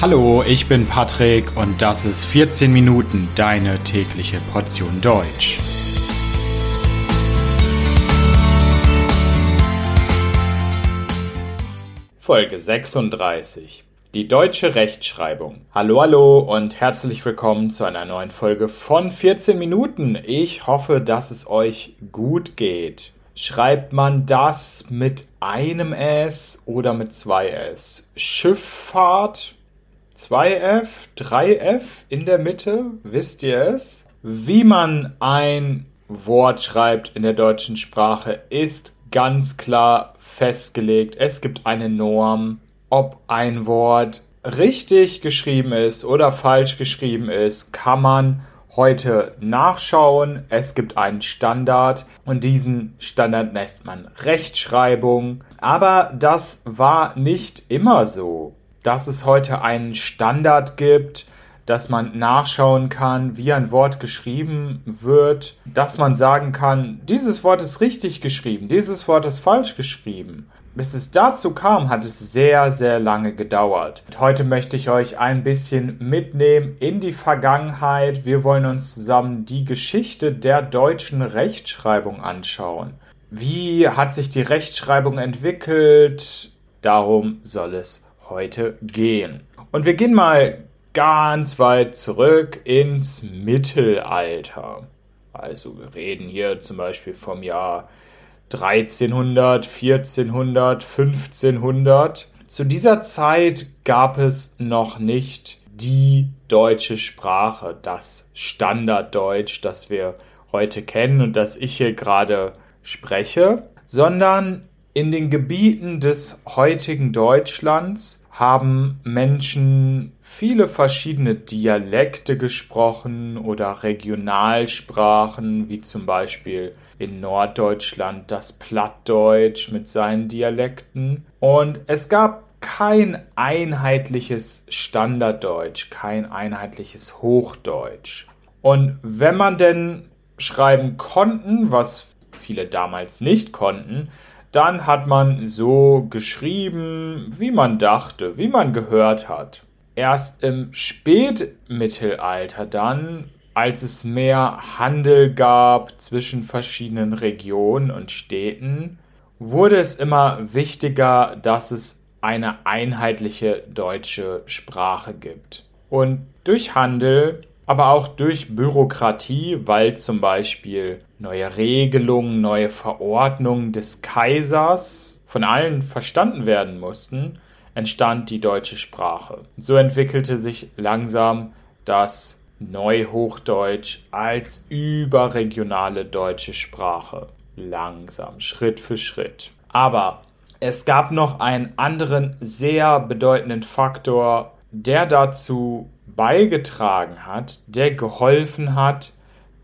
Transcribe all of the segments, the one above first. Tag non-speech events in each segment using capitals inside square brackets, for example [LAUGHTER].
Hallo, ich bin Patrick und das ist 14 Minuten deine tägliche Portion Deutsch. Folge 36. Die deutsche Rechtschreibung. Hallo, hallo und herzlich willkommen zu einer neuen Folge von 14 Minuten. Ich hoffe, dass es euch gut geht. Schreibt man das mit einem S oder mit zwei S? Schifffahrt 2F, 3F in der Mitte, wisst ihr es? Wie man ein Wort schreibt in der deutschen Sprache ist ganz klar festgelegt. Es gibt eine Norm, ob ein Wort richtig geschrieben ist oder falsch geschrieben ist, kann man heute nachschauen. Es gibt einen Standard und diesen Standard nennt man Rechtschreibung. Aber das war nicht immer so dass es heute einen Standard gibt, dass man nachschauen kann, wie ein Wort geschrieben wird, dass man sagen kann, dieses Wort ist richtig geschrieben, dieses Wort ist falsch geschrieben. Bis es dazu kam, hat es sehr, sehr lange gedauert. Und heute möchte ich euch ein bisschen mitnehmen in die Vergangenheit. Wir wollen uns zusammen die Geschichte der deutschen Rechtschreibung anschauen. Wie hat sich die Rechtschreibung entwickelt? Darum soll es heute gehen. Und wir gehen mal ganz weit zurück ins Mittelalter. Also wir reden hier zum Beispiel vom Jahr 1300, 1400, 1500. Zu dieser Zeit gab es noch nicht die deutsche Sprache, das Standarddeutsch, das wir heute kennen und das ich hier gerade spreche, sondern in den Gebieten des heutigen Deutschlands haben Menschen viele verschiedene Dialekte gesprochen oder Regionalsprachen, wie zum Beispiel in Norddeutschland das Plattdeutsch mit seinen Dialekten. Und es gab kein einheitliches Standarddeutsch, kein einheitliches Hochdeutsch. Und wenn man denn schreiben konnten, was viele damals nicht konnten, dann hat man so geschrieben, wie man dachte, wie man gehört hat. Erst im Spätmittelalter dann, als es mehr Handel gab zwischen verschiedenen Regionen und Städten, wurde es immer wichtiger, dass es eine einheitliche deutsche Sprache gibt. Und durch Handel aber auch durch Bürokratie, weil zum Beispiel neue Regelungen, neue Verordnungen des Kaisers von allen verstanden werden mussten, entstand die deutsche Sprache. So entwickelte sich langsam das Neuhochdeutsch als überregionale deutsche Sprache. Langsam, Schritt für Schritt. Aber es gab noch einen anderen sehr bedeutenden Faktor, der dazu beigetragen hat, der geholfen hat,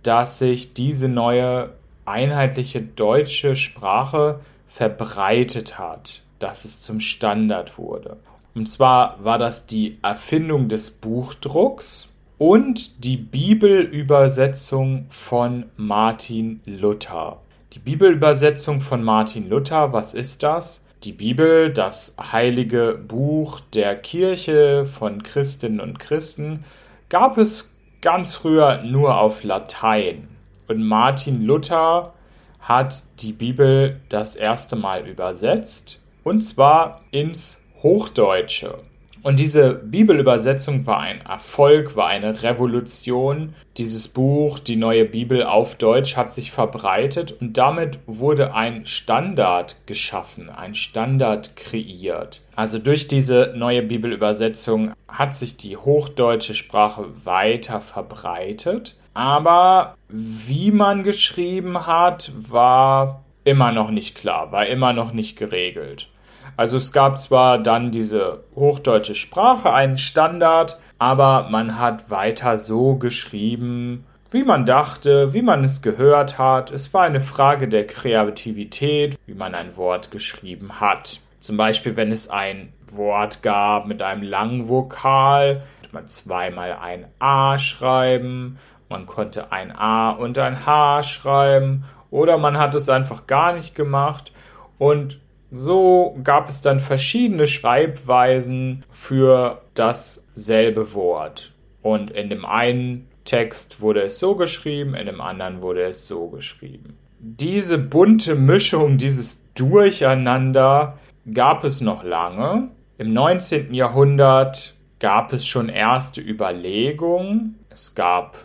dass sich diese neue einheitliche deutsche Sprache verbreitet hat, dass es zum Standard wurde. Und zwar war das die Erfindung des Buchdrucks und die Bibelübersetzung von Martin Luther. Die Bibelübersetzung von Martin Luther, was ist das? die Bibel, das heilige Buch der Kirche von Christinnen und Christen, gab es ganz früher nur auf Latein. Und Martin Luther hat die Bibel das erste Mal übersetzt, und zwar ins Hochdeutsche. Und diese Bibelübersetzung war ein Erfolg, war eine Revolution. Dieses Buch, die neue Bibel auf Deutsch, hat sich verbreitet und damit wurde ein Standard geschaffen, ein Standard kreiert. Also durch diese neue Bibelübersetzung hat sich die hochdeutsche Sprache weiter verbreitet. Aber wie man geschrieben hat, war immer noch nicht klar, war immer noch nicht geregelt. Also es gab zwar dann diese hochdeutsche Sprache, einen Standard, aber man hat weiter so geschrieben, wie man dachte, wie man es gehört hat. Es war eine Frage der Kreativität, wie man ein Wort geschrieben hat. Zum Beispiel, wenn es ein Wort gab mit einem langen Vokal, konnte man zweimal ein A schreiben, man konnte ein A und ein H schreiben oder man hat es einfach gar nicht gemacht und So gab es dann verschiedene Schreibweisen für dasselbe Wort. Und in dem einen Text wurde es so geschrieben, in dem anderen wurde es so geschrieben. Diese bunte Mischung, dieses Durcheinander gab es noch lange. Im 19. Jahrhundert gab es schon erste Überlegungen. Es gab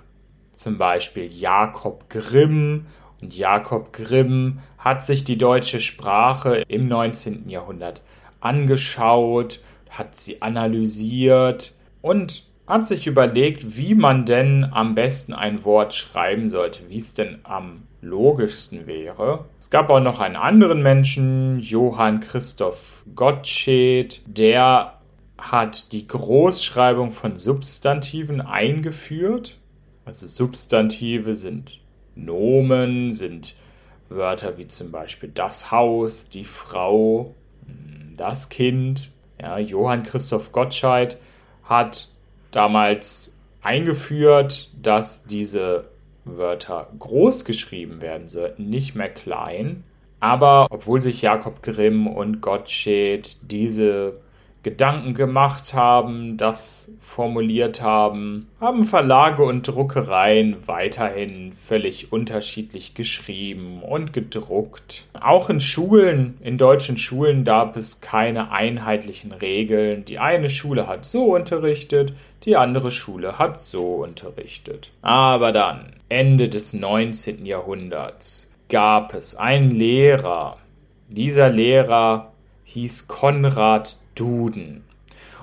zum Beispiel Jakob Grimm. Und Jakob Grimm hat sich die deutsche Sprache im 19. Jahrhundert angeschaut, hat sie analysiert und hat sich überlegt, wie man denn am besten ein Wort schreiben sollte, wie es denn am logischsten wäre. Es gab auch noch einen anderen Menschen, Johann Christoph Gottsched, der hat die Großschreibung von Substantiven eingeführt. Also Substantive sind Nomen, sind Wörter wie zum Beispiel das Haus, die Frau, das Kind. Ja, Johann Christoph Gottsched hat damals eingeführt, dass diese Wörter groß geschrieben werden sollten, nicht mehr klein. Aber obwohl sich Jakob Grimm und Gottsched diese Gedanken gemacht haben, das formuliert haben, haben Verlage und Druckereien weiterhin völlig unterschiedlich geschrieben und gedruckt. Auch in Schulen, in deutschen Schulen gab es keine einheitlichen Regeln. Die eine Schule hat so unterrichtet, die andere Schule hat so unterrichtet. Aber dann, Ende des 19. Jahrhunderts, gab es einen Lehrer. Dieser Lehrer hieß Konrad Duden.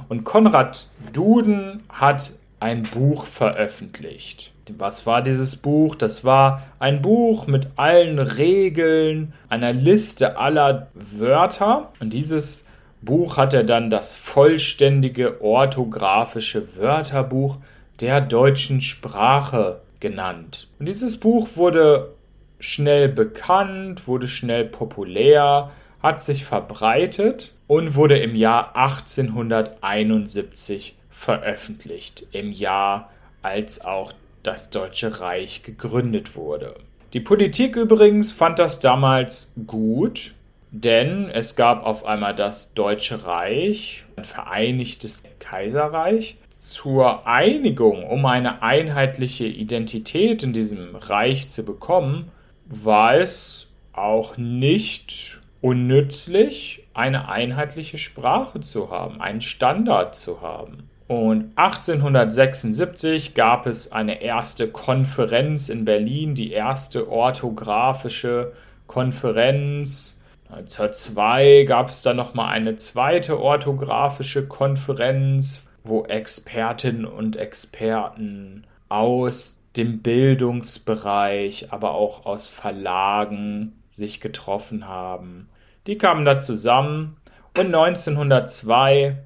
Und Konrad Duden hat ein Buch veröffentlicht. Was war dieses Buch? Das war ein Buch mit allen Regeln, einer Liste aller Wörter. Und dieses Buch hat er dann das vollständige orthografische Wörterbuch der deutschen Sprache genannt. Und dieses Buch wurde schnell bekannt, wurde schnell populär, hat sich verbreitet und wurde im Jahr 1871 veröffentlicht, im Jahr als auch das Deutsche Reich gegründet wurde. Die Politik übrigens fand das damals gut, denn es gab auf einmal das Deutsche Reich, ein vereinigtes Kaiserreich. Zur Einigung, um eine einheitliche Identität in diesem Reich zu bekommen, war es auch nicht unnützlich, eine einheitliche Sprache zu haben, einen Standard zu haben. Und 1876 gab es eine erste Konferenz in Berlin, die erste orthografische Konferenz. 1902 gab es dann nochmal eine zweite orthografische Konferenz, wo Expertinnen und Experten aus dem Bildungsbereich, aber auch aus Verlagen sich getroffen haben. Die kamen da zusammen und 1902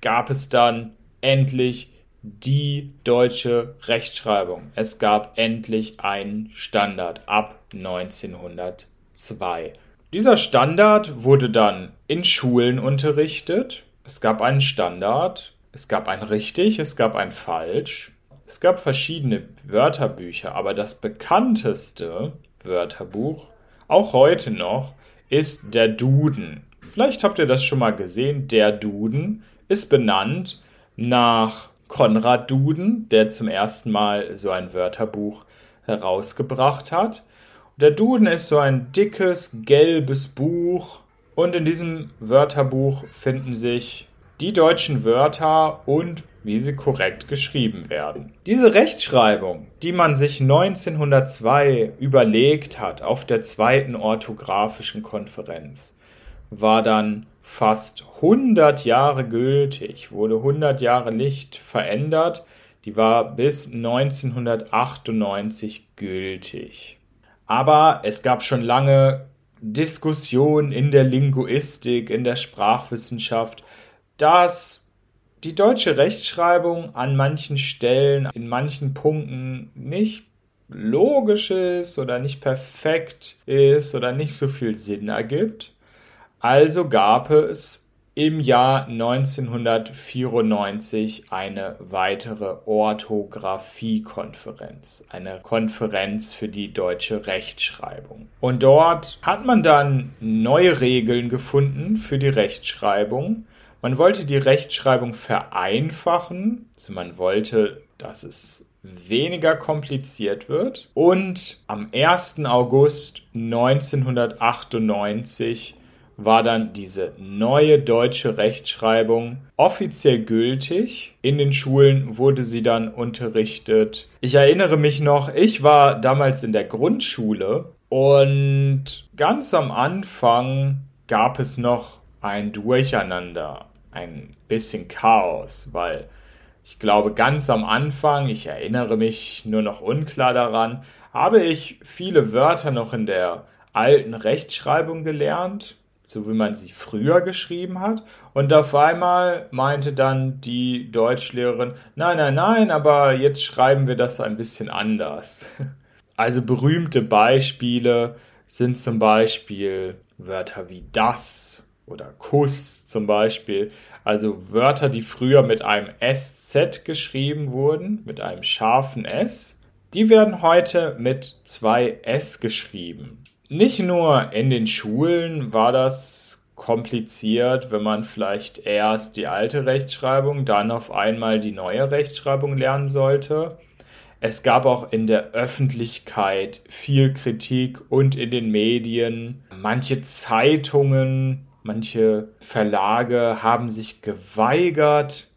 gab es dann endlich die deutsche Rechtschreibung. Es gab endlich einen Standard ab 1902. Dieser Standard wurde dann in Schulen unterrichtet. Es gab einen Standard, es gab ein richtig, es gab ein falsch. Es gab verschiedene Wörterbücher, aber das bekannteste Wörterbuch auch heute noch, ist der Duden. Vielleicht habt ihr das schon mal gesehen. Der Duden ist benannt nach Konrad Duden, der zum ersten Mal so ein Wörterbuch herausgebracht hat. Der Duden ist so ein dickes, gelbes Buch und in diesem Wörterbuch finden sich die deutschen Wörter und wie sie korrekt geschrieben werden. Diese Rechtschreibung, die man sich 1902 überlegt hat auf der zweiten orthografischen Konferenz, war dann fast 100 Jahre gültig, wurde 100 Jahre nicht verändert, die war bis 1998 gültig. Aber es gab schon lange Diskussionen in der Linguistik, in der Sprachwissenschaft, dass die deutsche Rechtschreibung an manchen Stellen, in manchen Punkten nicht logisch ist oder nicht perfekt ist oder nicht so viel Sinn ergibt. Also gab es im Jahr 1994 eine weitere Orthographiekonferenz, eine Konferenz für die deutsche Rechtschreibung. Und dort hat man dann neue Regeln gefunden für die Rechtschreibung. Man wollte die Rechtschreibung vereinfachen, also man wollte, dass es weniger kompliziert wird. Und am 1. August 1998 war dann diese neue deutsche Rechtschreibung offiziell gültig. In den Schulen wurde sie dann unterrichtet. Ich erinnere mich noch, ich war damals in der Grundschule und ganz am Anfang gab es noch ein Durcheinander, ein bisschen Chaos, weil ich glaube, ganz am Anfang, ich erinnere mich nur noch unklar daran, habe ich viele Wörter noch in der alten Rechtschreibung gelernt so wie man sie früher geschrieben hat. Und auf einmal meinte dann die Deutschlehrerin, nein, nein, nein, aber jetzt schreiben wir das ein bisschen anders. [LAUGHS] Also berühmte Beispiele sind zum Beispiel Wörter wie das oder Kuss zum Beispiel. Also Wörter, die früher mit einem SZ geschrieben wurden, mit einem scharfen S, die werden heute mit zwei S geschrieben nicht nur in den Schulen war das kompliziert, wenn man vielleicht erst die alte Rechtschreibung, dann auf einmal die neue Rechtschreibung lernen sollte. Es gab auch in der Öffentlichkeit viel Kritik und in den Medien. Manche Zeitungen, manche Verlage haben sich geweigert,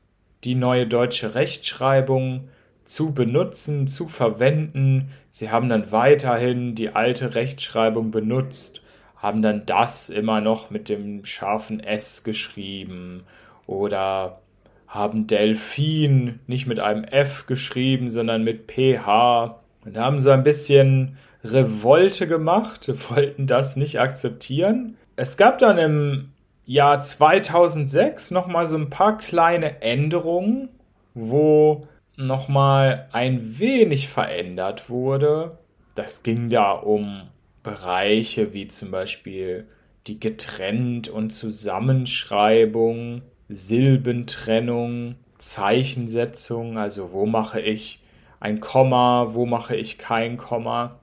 die neue deutsche Rechtschreibung zu benutzen, zu verwenden. Sie haben dann weiterhin die alte Rechtschreibung benutzt, haben dann das immer noch mit dem scharfen S geschrieben oder haben Delfin nicht mit einem F geschrieben, sondern mit PH und haben so ein bisschen Revolte gemacht, [LAUGHS] wollten das nicht akzeptieren. Es gab dann im Jahr 2006 noch mal so ein paar kleine Änderungen, wo nochmal ein wenig verändert wurde. Das ging da um Bereiche wie zum Beispiel die Getrennt- und Zusammenschreibung, Silbentrennung, Zeichensetzung, also wo mache ich ein Komma, wo mache ich kein Komma.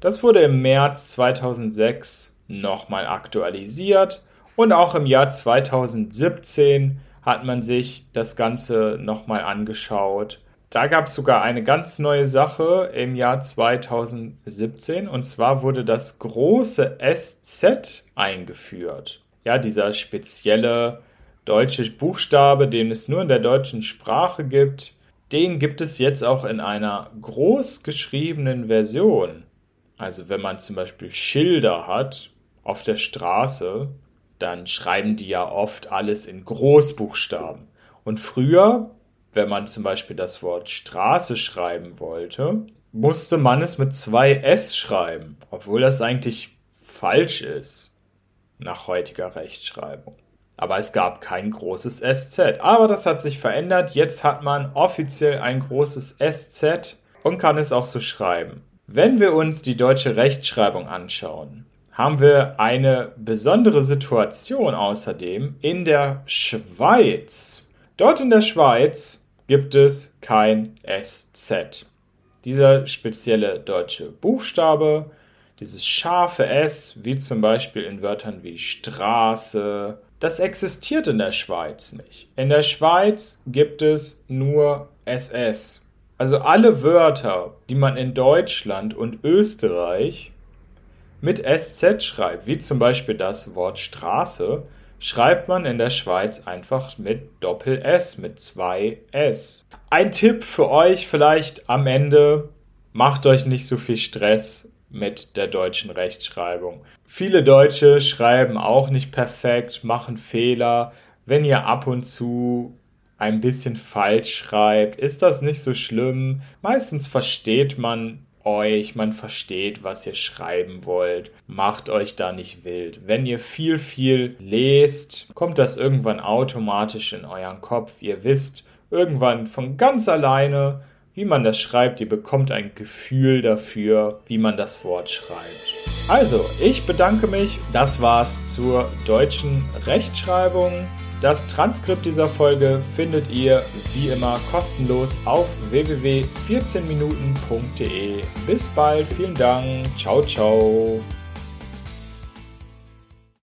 Das wurde im März 2006 nochmal aktualisiert und auch im Jahr 2017 hat man sich das Ganze nochmal angeschaut da gab es sogar eine ganz neue Sache im Jahr 2017 und zwar wurde das große SZ eingeführt. Ja, dieser spezielle deutsche Buchstabe, den es nur in der deutschen Sprache gibt, den gibt es jetzt auch in einer groß geschriebenen Version. Also wenn man zum Beispiel Schilder hat auf der Straße, dann schreiben die ja oft alles in Großbuchstaben. Und früher wenn man zum Beispiel das Wort Straße schreiben wollte, musste man es mit zwei S schreiben, obwohl das eigentlich falsch ist nach heutiger Rechtschreibung. Aber es gab kein großes SZ. Aber das hat sich verändert. Jetzt hat man offiziell ein großes SZ und kann es auch so schreiben. Wenn wir uns die deutsche Rechtschreibung anschauen, haben wir eine besondere Situation außerdem in der Schweiz. Dort in der Schweiz gibt es kein SZ. Dieser spezielle deutsche Buchstabe, dieses scharfe S, wie zum Beispiel in Wörtern wie Straße, das existiert in der Schweiz nicht. In der Schweiz gibt es nur SS. Also alle Wörter, die man in Deutschland und Österreich mit SZ schreibt, wie zum Beispiel das Wort Straße, schreibt man in der Schweiz einfach mit Doppel S, mit zwei S. Ein Tipp für euch vielleicht am Ende, macht euch nicht so viel Stress mit der deutschen Rechtschreibung. Viele Deutsche schreiben auch nicht perfekt, machen Fehler. Wenn ihr ab und zu ein bisschen falsch schreibt, ist das nicht so schlimm. Meistens versteht man euch, man versteht, was ihr schreiben wollt. Macht euch da nicht wild. Wenn ihr viel, viel lest, kommt das irgendwann automatisch in euren Kopf. Ihr wisst irgendwann von ganz alleine, wie man das schreibt. Ihr bekommt ein Gefühl dafür, wie man das Wort schreibt. Also, ich bedanke mich. Das war's zur deutschen Rechtschreibung. Das Transkript dieser Folge findet ihr wie immer kostenlos auf www.14minuten.de. Bis bald, vielen Dank, ciao, ciao.